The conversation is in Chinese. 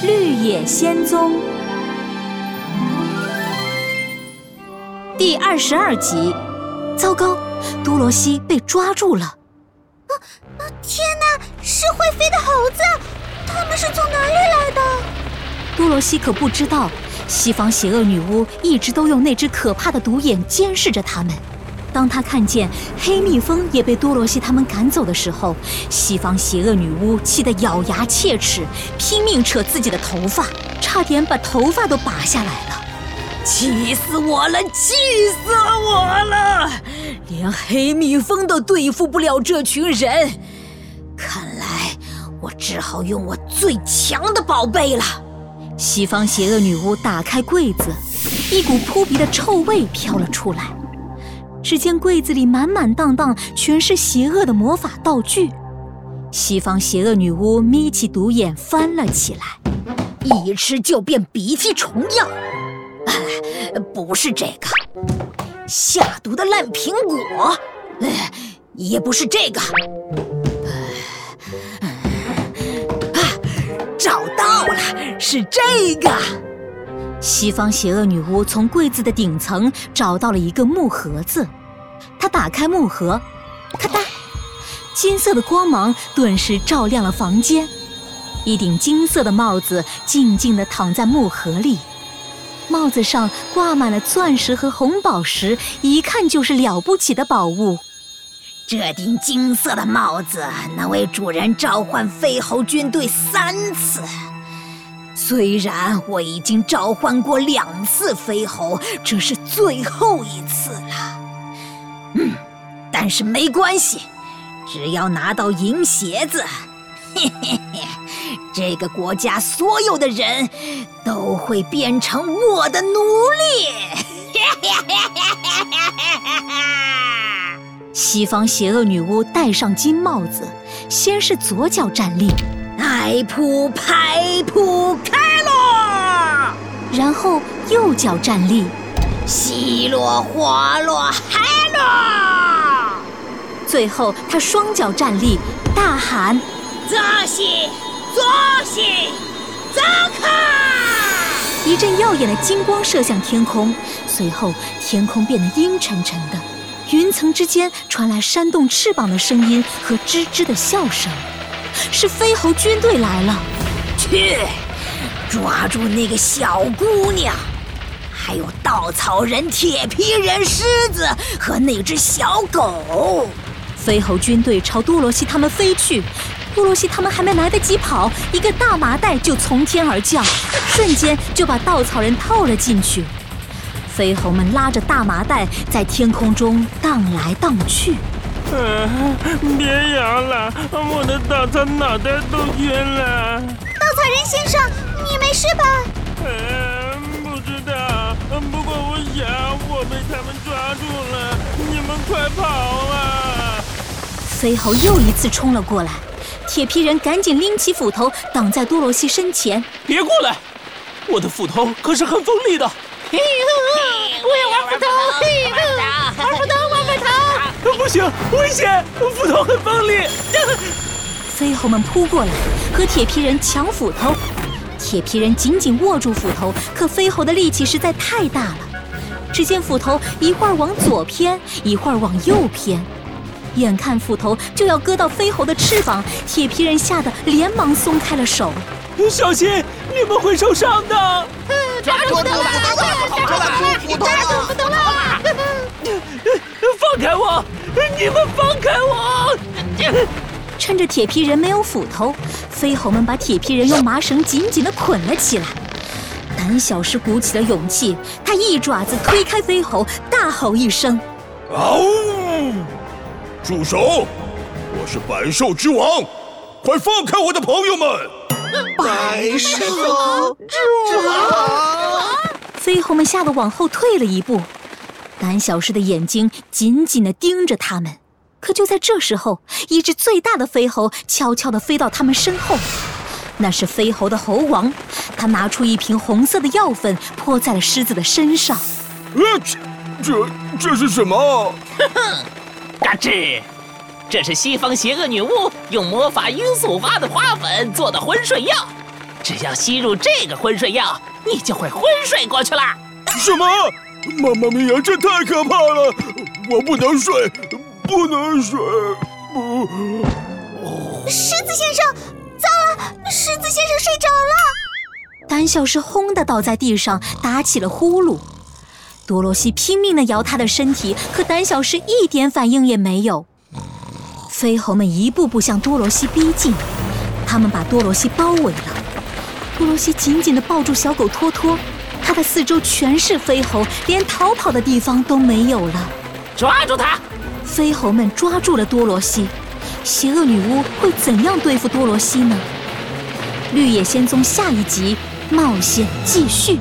绿野仙踪》第二十二集。糟糕，多罗西被抓住了！啊啊！天哪，是会飞的猴子！他们是从哪里来的？多罗西可不知道，西方邪恶女巫一直都用那只可怕的独眼监视着他们。当他看见黑蜜蜂也被多罗西他们赶走的时候，西方邪恶女巫气得咬牙切齿，拼命扯自己的头发，差点把头发都拔下来了。气死我了！气死我了！连黑蜜蜂都对付不了这群人，看来我只好用我最强的宝贝了。西方邪恶女巫打开柜子，一股扑鼻的臭味飘了出来。只见柜子里满满当当全是邪恶的魔法道具，西方邪恶女巫眯起独眼翻了起来，一吃就变鼻涕虫药，不是这个，下毒的烂苹果，也不是这个，啊，找到了，是这个。西方邪恶女巫从柜子的顶层找到了一个木盒子，她打开木盒，咔嗒，金色的光芒顿时照亮了房间。一顶金色的帽子静静地躺在木盒里，帽子上挂满了钻石和红宝石，一看就是了不起的宝物。这顶金色的帽子能为主人召唤飞猴军队三次。虽然我已经召唤过两次飞猴，这是最后一次了。嗯，但是没关系，只要拿到银鞋子，嘿嘿嘿，这个国家所有的人都会变成我的奴隶。西方邪恶女巫戴上金帽子，先是左脚站立。拍扑拍扑开了，然后右脚站立，西落花落嗨了。最后他双脚站立，大喊：左西左西走开！一阵耀眼的金光射向天空，随后天空变得阴沉沉的，云层之间传来扇动翅膀的声音和吱吱的笑声。是飞猴军队来了，去抓住那个小姑娘，还有稻草人、铁皮人、狮子和那只小狗。飞猴军队朝多罗西他们飞去，多罗西他们还没来得及跑，一个大麻袋就从天而降，瞬间就把稻草人套了进去。飞猴们拉着大麻袋在天空中荡来荡去。嗯，别摇了，我的稻草脑袋都晕了。稻草人先生，你没事吧？嗯，不知道。不过我想我被他们抓住了。你们快跑啊！飞猴又一次冲了过来，铁皮人赶紧拎起斧头挡在多罗西身前。别过来，我的斧头可是很锋利的。嘿我要玩斧头，玩斧头，玩斧头！不行，危险！斧头很锋利。飞猴们扑过来，和铁皮人抢斧头。铁皮人紧紧握住斧头，可飞猴的力气实在太大了。只见斧头一会儿往左偏，一会儿往右偏，眼看斧头就要割到飞猴的翅膀，铁皮人吓得连忙松开了手。小心，你们会受伤的。抓住斧头了！抓住斧头了！放开我！你们放开我！趁着铁皮人没有斧头，飞猴们把铁皮人用麻绳紧紧的捆了起来。胆小狮鼓起了勇气，他一爪子推开飞猴，大吼一声：“嗷！住手！我是百兽之王，快放开我的朋友们！”百兽之王，飞猴们吓得往后退了一步，胆小狮的眼睛紧紧地盯着他们。可就在这时候，一只最大的飞猴悄悄地飞到他们身后，那是飞猴的猴王。他拿出一瓶红色的药粉，泼在了狮子的身上。呃，这这是什么？哼哼，嘎吱。这是西方邪恶女巫用魔法罂粟花的花粉做的昏睡药，只要吸入这个昏睡药，你就会昏睡过去了。什么？妈妈咪呀，这太可怕了！我不能睡，不能睡。不，狮子先生，糟了，狮子先生睡着了。胆小狮轰的倒在地上，打起了呼噜。多罗西拼命的摇他的身体，可胆小狮一点反应也没有。飞猴们一步步向多罗西逼近，他们把多罗西包围了。多罗西紧紧的抱住小狗托托，他的四周全是飞猴，连逃跑的地方都没有了。抓住他！飞猴们抓住了多罗西。邪恶女巫会怎样对付多罗西呢？绿野仙踪下一集冒险继续。